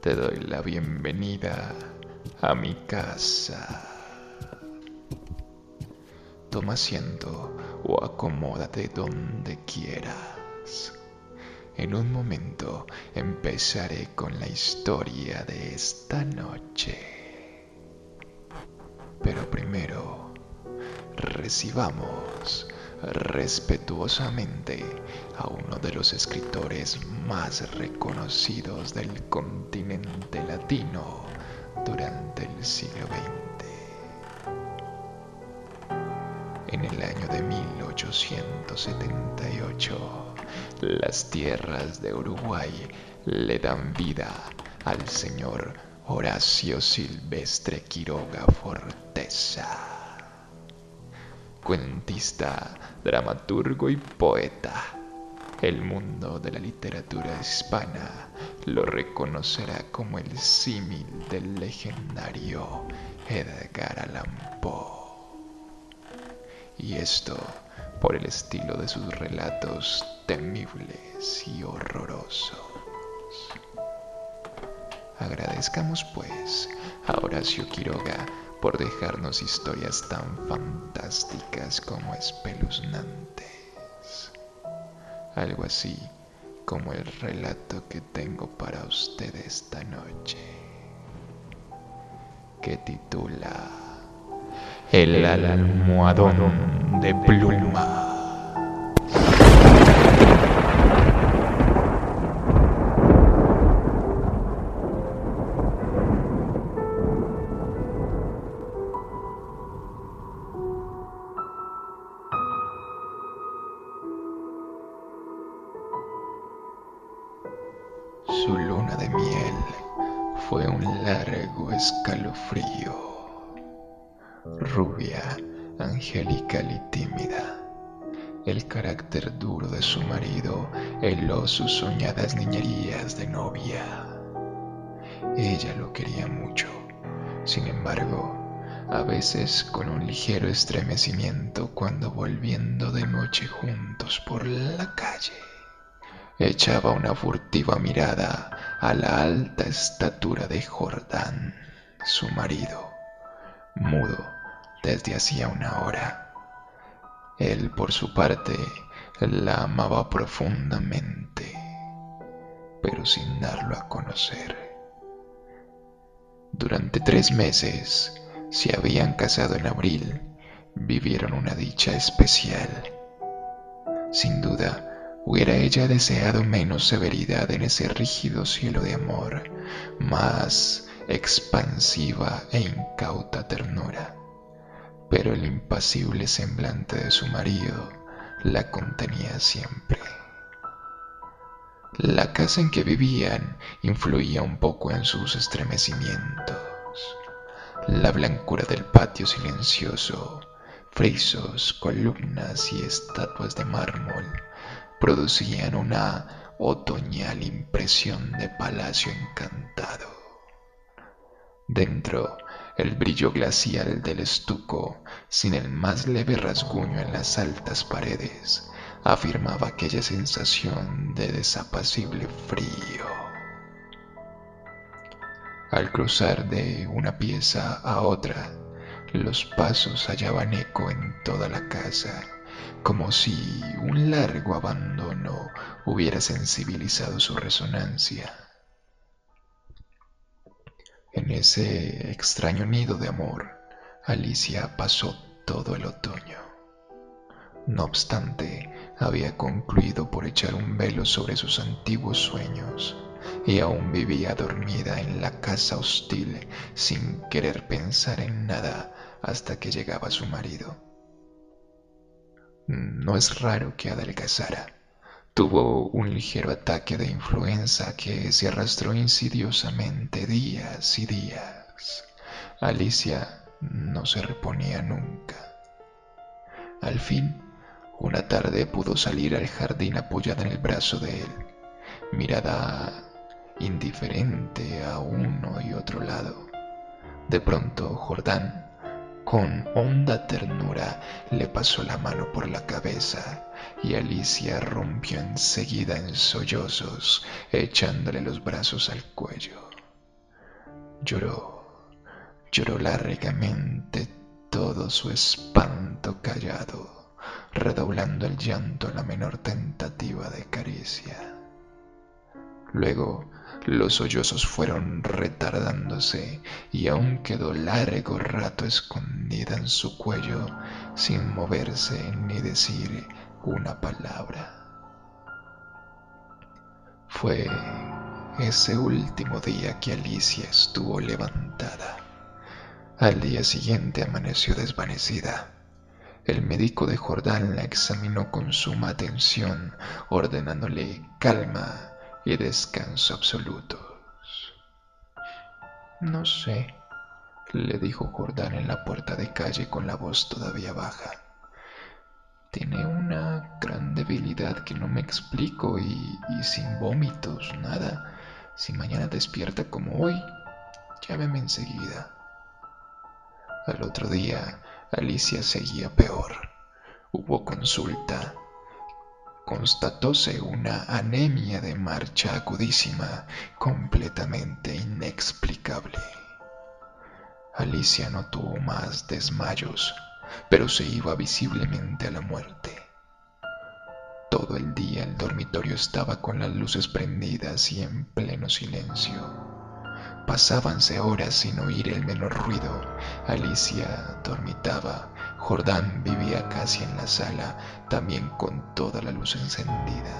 Te doy la bienvenida a mi casa. Toma asiento o acomódate donde quieras. En un momento empezaré con la historia de esta noche. Pero primero, recibamos respetuosamente a uno de los escritores más reconocidos del continente latino durante el siglo XX. En el año de 1878, las tierras de Uruguay le dan vida al señor Horacio Silvestre Quiroga Forteza cuentista, dramaturgo y poeta. El mundo de la literatura hispana lo reconocerá como el símil del legendario Edgar Allan Poe. Y esto por el estilo de sus relatos temibles y horrorosos. Agradezcamos pues a Horacio Quiroga por dejarnos historias tan fantásticas como espeluznantes. Algo así como el relato que tengo para usted esta noche, que titula El almohadón de pluma. Angelical y tímida. El carácter duro de su marido heló sus soñadas niñerías de novia. Ella lo quería mucho. Sin embargo, a veces con un ligero estremecimiento cuando volviendo de noche juntos por la calle echaba una furtiva mirada a la alta estatura de Jordán, su marido, mudo desde hacía una hora. Él, por su parte, la amaba profundamente, pero sin darlo a conocer. Durante tres meses se habían casado en abril, vivieron una dicha especial. Sin duda, Hubiera ella deseado menos severidad en ese rígido cielo de amor, más expansiva e incauta ternura, pero el impasible semblante de su marido la contenía siempre. La casa en que vivían influía un poco en sus estremecimientos. La blancura del patio silencioso, frisos, columnas y estatuas de mármol producían una otoñal impresión de palacio encantado. Dentro, el brillo glacial del estuco, sin el más leve rasguño en las altas paredes, afirmaba aquella sensación de desapacible frío. Al cruzar de una pieza a otra, los pasos hallaban eco en toda la casa como si un largo abandono hubiera sensibilizado su resonancia. En ese extraño nido de amor, Alicia pasó todo el otoño. No obstante, había concluido por echar un velo sobre sus antiguos sueños y aún vivía dormida en la casa hostil sin querer pensar en nada hasta que llegaba su marido. No es raro que adelgazara. Tuvo un ligero ataque de influenza que se arrastró insidiosamente días y días. Alicia no se reponía nunca. Al fin, una tarde pudo salir al jardín apoyada en el brazo de él, mirada indiferente a uno y otro lado. De pronto, Jordán Con honda ternura le pasó la mano por la cabeza y Alicia rompió enseguida en sollozos, echándole los brazos al cuello. Lloró, lloró largamente todo su espanto callado, redoblando el llanto a la menor tentativa de caricia. Luego los sollozos fueron retardándose y aún quedó largo rato escondida en su cuello sin moverse ni decir una palabra. Fue ese último día que Alicia estuvo levantada. Al día siguiente amaneció desvanecida. El médico de Jordán la examinó con suma atención, ordenándole calma y descanso absolutos. No sé, le dijo Jordán en la puerta de calle con la voz todavía baja. Tiene una gran debilidad que no me explico y, sin vómitos, nada. Si mañana despierta como hoy, llámeme enseguida. Al otro día, Alicia seguía peor. Hubo consulta constatóse una anemia de marcha agudísima, completamente inexplicable. Alicia no tuvo más desmayos, pero se iba visiblemente a la muerte. Todo el día el dormitorio estaba con las luces prendidas y en pleno silencio. Pasábanse horas sin oír el menor ruido. Alicia dormitaba. Jordán vivía casi en la sala, también con toda la luz encendida.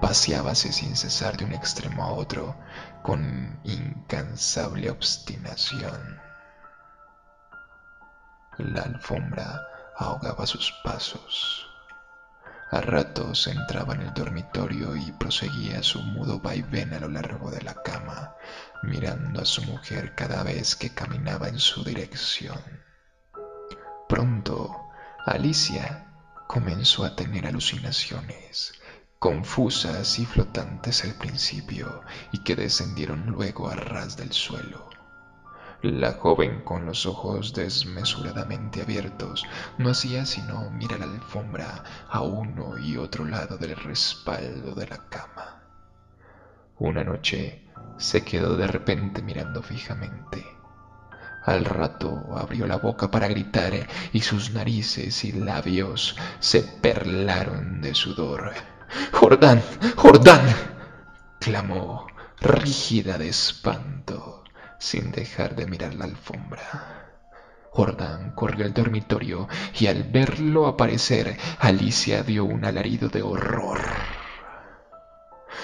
Paseábase sin cesar de un extremo a otro, con incansable obstinación. La alfombra ahogaba sus pasos. A ratos entraba en el dormitorio y proseguía su mudo vaivén a lo largo de la cama, mirando a su mujer cada vez que caminaba en su dirección. Pronto, Alicia comenzó a tener alucinaciones, confusas y flotantes al principio, y que descendieron luego a ras del suelo. La joven, con los ojos desmesuradamente abiertos, no hacía sino mirar la alfombra a uno y otro lado del respaldo de la cama. Una noche se quedó de repente mirando fijamente. Al rato abrió la boca para gritar y sus narices y labios se perlaron de sudor. Jordán, Jordán, clamó, rígida de espanto sin dejar de mirar la alfombra. Jordán corrió al dormitorio y al verlo aparecer, Alicia dio un alarido de horror.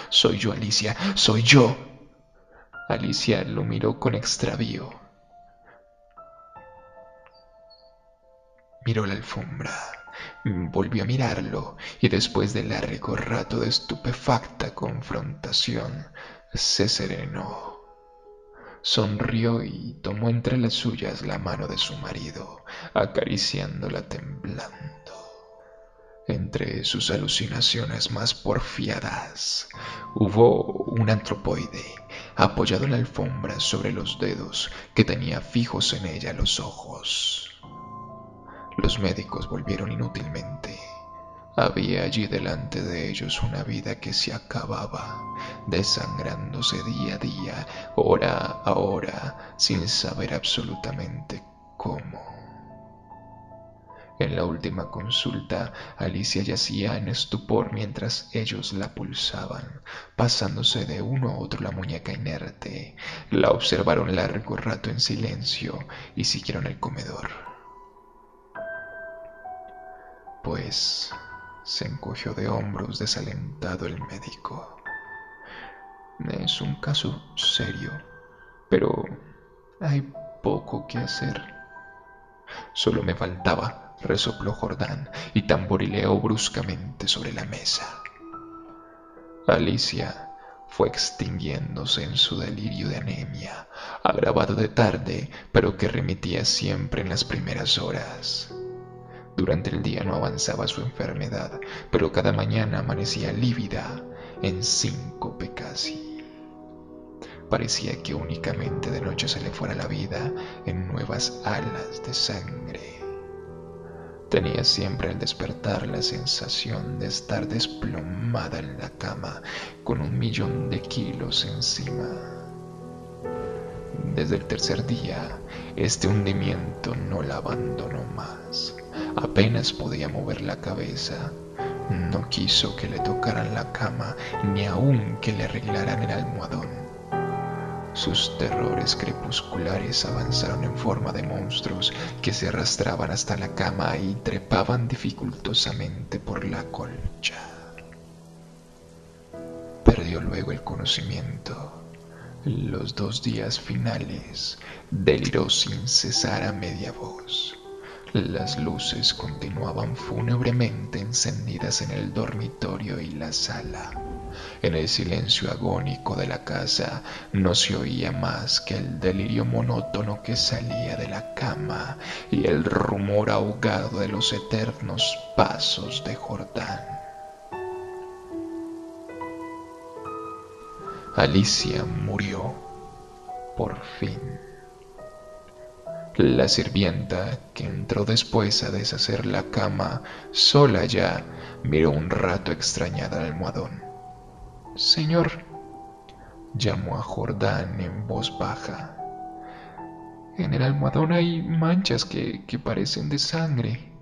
Soy yo, Alicia, soy yo. Alicia lo miró con extravío. Miró la alfombra, volvió a mirarlo y después de largo rato de estupefacta confrontación, se serenó. Sonrió y tomó entre las suyas la mano de su marido, acariciándola temblando. Entre sus alucinaciones más porfiadas hubo un antropoide apoyado en la alfombra sobre los dedos que tenía fijos en ella los ojos. Los médicos volvieron inútilmente. Había allí delante de ellos una vida que se acababa, desangrándose día a día, hora a hora, sin saber absolutamente cómo. En la última consulta, Alicia yacía en estupor mientras ellos la pulsaban, pasándose de uno a otro la muñeca inerte. La observaron largo rato en silencio y siguieron el comedor. Pues se encogió de hombros desalentado el médico. Es un caso serio, pero hay poco que hacer. Solo me faltaba, resopló Jordán y tamborileó bruscamente sobre la mesa. Alicia fue extinguiéndose en su delirio de anemia, agravado de tarde, pero que remitía siempre en las primeras horas. Durante el día no avanzaba su enfermedad, pero cada mañana amanecía lívida, en síncope casi. Parecía que únicamente de noche se le fuera la vida en nuevas alas de sangre. Tenía siempre al despertar la sensación de estar desplomada en la cama con un millón de kilos encima. Desde el tercer día, este hundimiento no la abandonó más. Apenas podía mover la cabeza. No quiso que le tocaran la cama ni aun que le arreglaran el almohadón. Sus terrores crepusculares avanzaron en forma de monstruos que se arrastraban hasta la cama y trepaban dificultosamente por la colcha. Perdió luego el conocimiento. Los dos días finales deliró sin cesar a media voz. Las luces continuaban fúnebremente encendidas en el dormitorio y la sala. En el silencio agónico de la casa no se oía más que el delirio monótono que salía de la cama y el rumor ahogado de los eternos pasos de Jordán. Alicia murió por fin. La sirvienta, que entró después a deshacer la cama, sola ya, miró un rato extrañada al almohadón. Señor, llamó a Jordán en voz baja. En el almohadón hay manchas que, que parecen de sangre.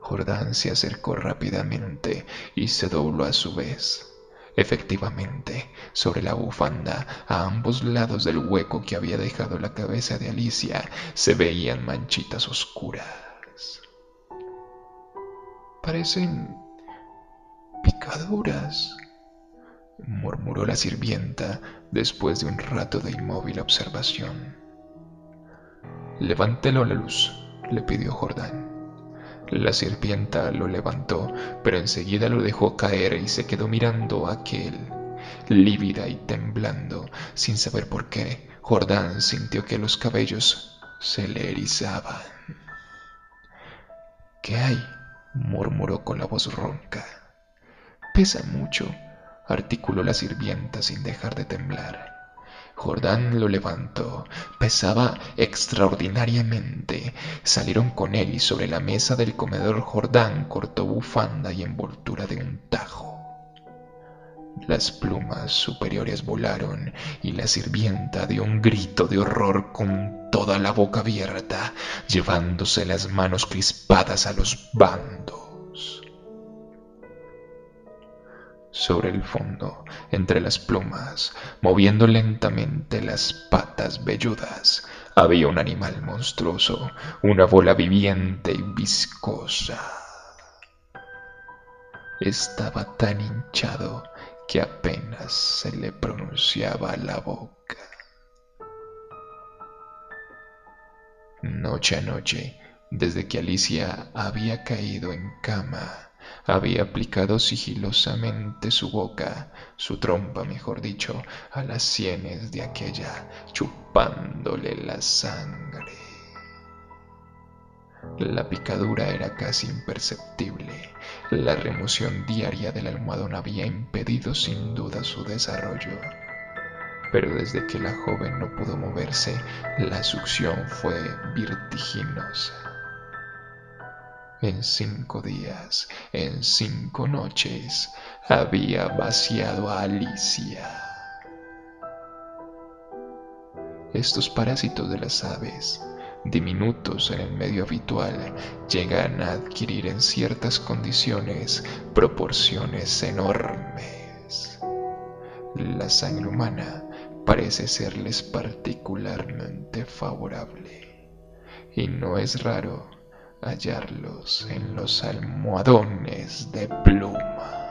Jordán se acercó rápidamente y se dobló a su vez. Efectivamente, sobre la bufanda, a ambos lados del hueco que había dejado la cabeza de Alicia, se veían manchitas oscuras. Parecen picaduras, murmuró la sirvienta después de un rato de inmóvil observación. Levántelo a la luz, le pidió Jordán. La sirvienta lo levantó, pero enseguida lo dejó caer y se quedó mirando a aquel, lívida y temblando, sin saber por qué. Jordán sintió que los cabellos se le erizaban. ¿Qué hay? murmuró con la voz ronca. Pesa mucho, articuló la sirvienta sin dejar de temblar. Jordán lo levantó. Pesaba extraordinariamente. Salieron con él y sobre la mesa del comedor Jordán cortó bufanda y envoltura de un tajo. Las plumas superiores volaron y la sirvienta dio un grito de horror con toda la boca abierta, llevándose las manos crispadas a los bandos. Sobre el fondo, entre las plumas, moviendo lentamente las patas velludas, había un animal monstruoso, una bola viviente y viscosa. Estaba tan hinchado que apenas se le pronunciaba la boca. Noche a noche, desde que Alicia había caído en cama, había aplicado sigilosamente su boca, su trompa, mejor dicho, a las sienes de aquella, chupándole la sangre. La picadura era casi imperceptible. La remoción diaria del almohadón había impedido sin duda su desarrollo. Pero desde que la joven no pudo moverse, la succión fue vertiginosa. En cinco días, en cinco noches, había vaciado a Alicia. Estos parásitos de las aves, diminutos en el medio habitual, llegan a adquirir en ciertas condiciones proporciones enormes. La sangre humana parece serles particularmente favorable, y no es raro hallarlos en los almohadones de pluma.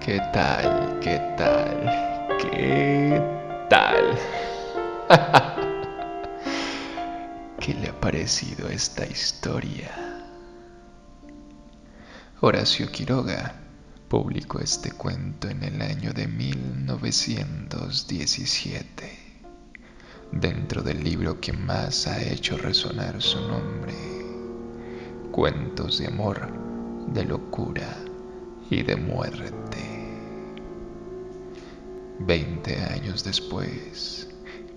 ¿Qué tal? ¿Qué tal? ¿Qué tal? ¿Qué le ha parecido esta historia? Horacio Quiroga publicó este cuento en el año de 1917, dentro del libro que más ha hecho resonar su nombre, Cuentos de amor, de locura y de muerte. Veinte años después,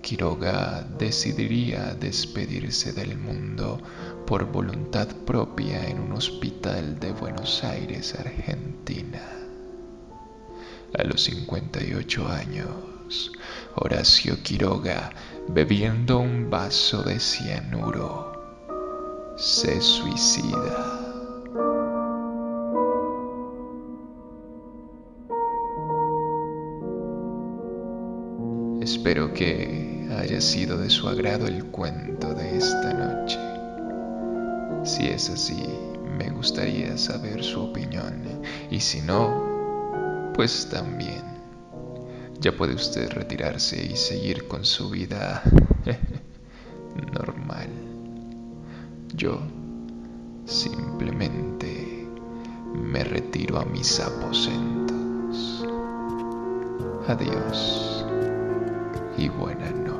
Quiroga decidiría despedirse del mundo por voluntad propia en un hospital de Buenos Aires, Argentina. A los 58 años, Horacio Quiroga, bebiendo un vaso de cianuro, se suicida. Espero que haya sido de su agrado el cuento de esta noche. Si es así, me gustaría saber su opinión. Y si no, pues también. Ya puede usted retirarse y seguir con su vida normal. Yo simplemente me retiro a mis aposentos. Adiós y buena noche.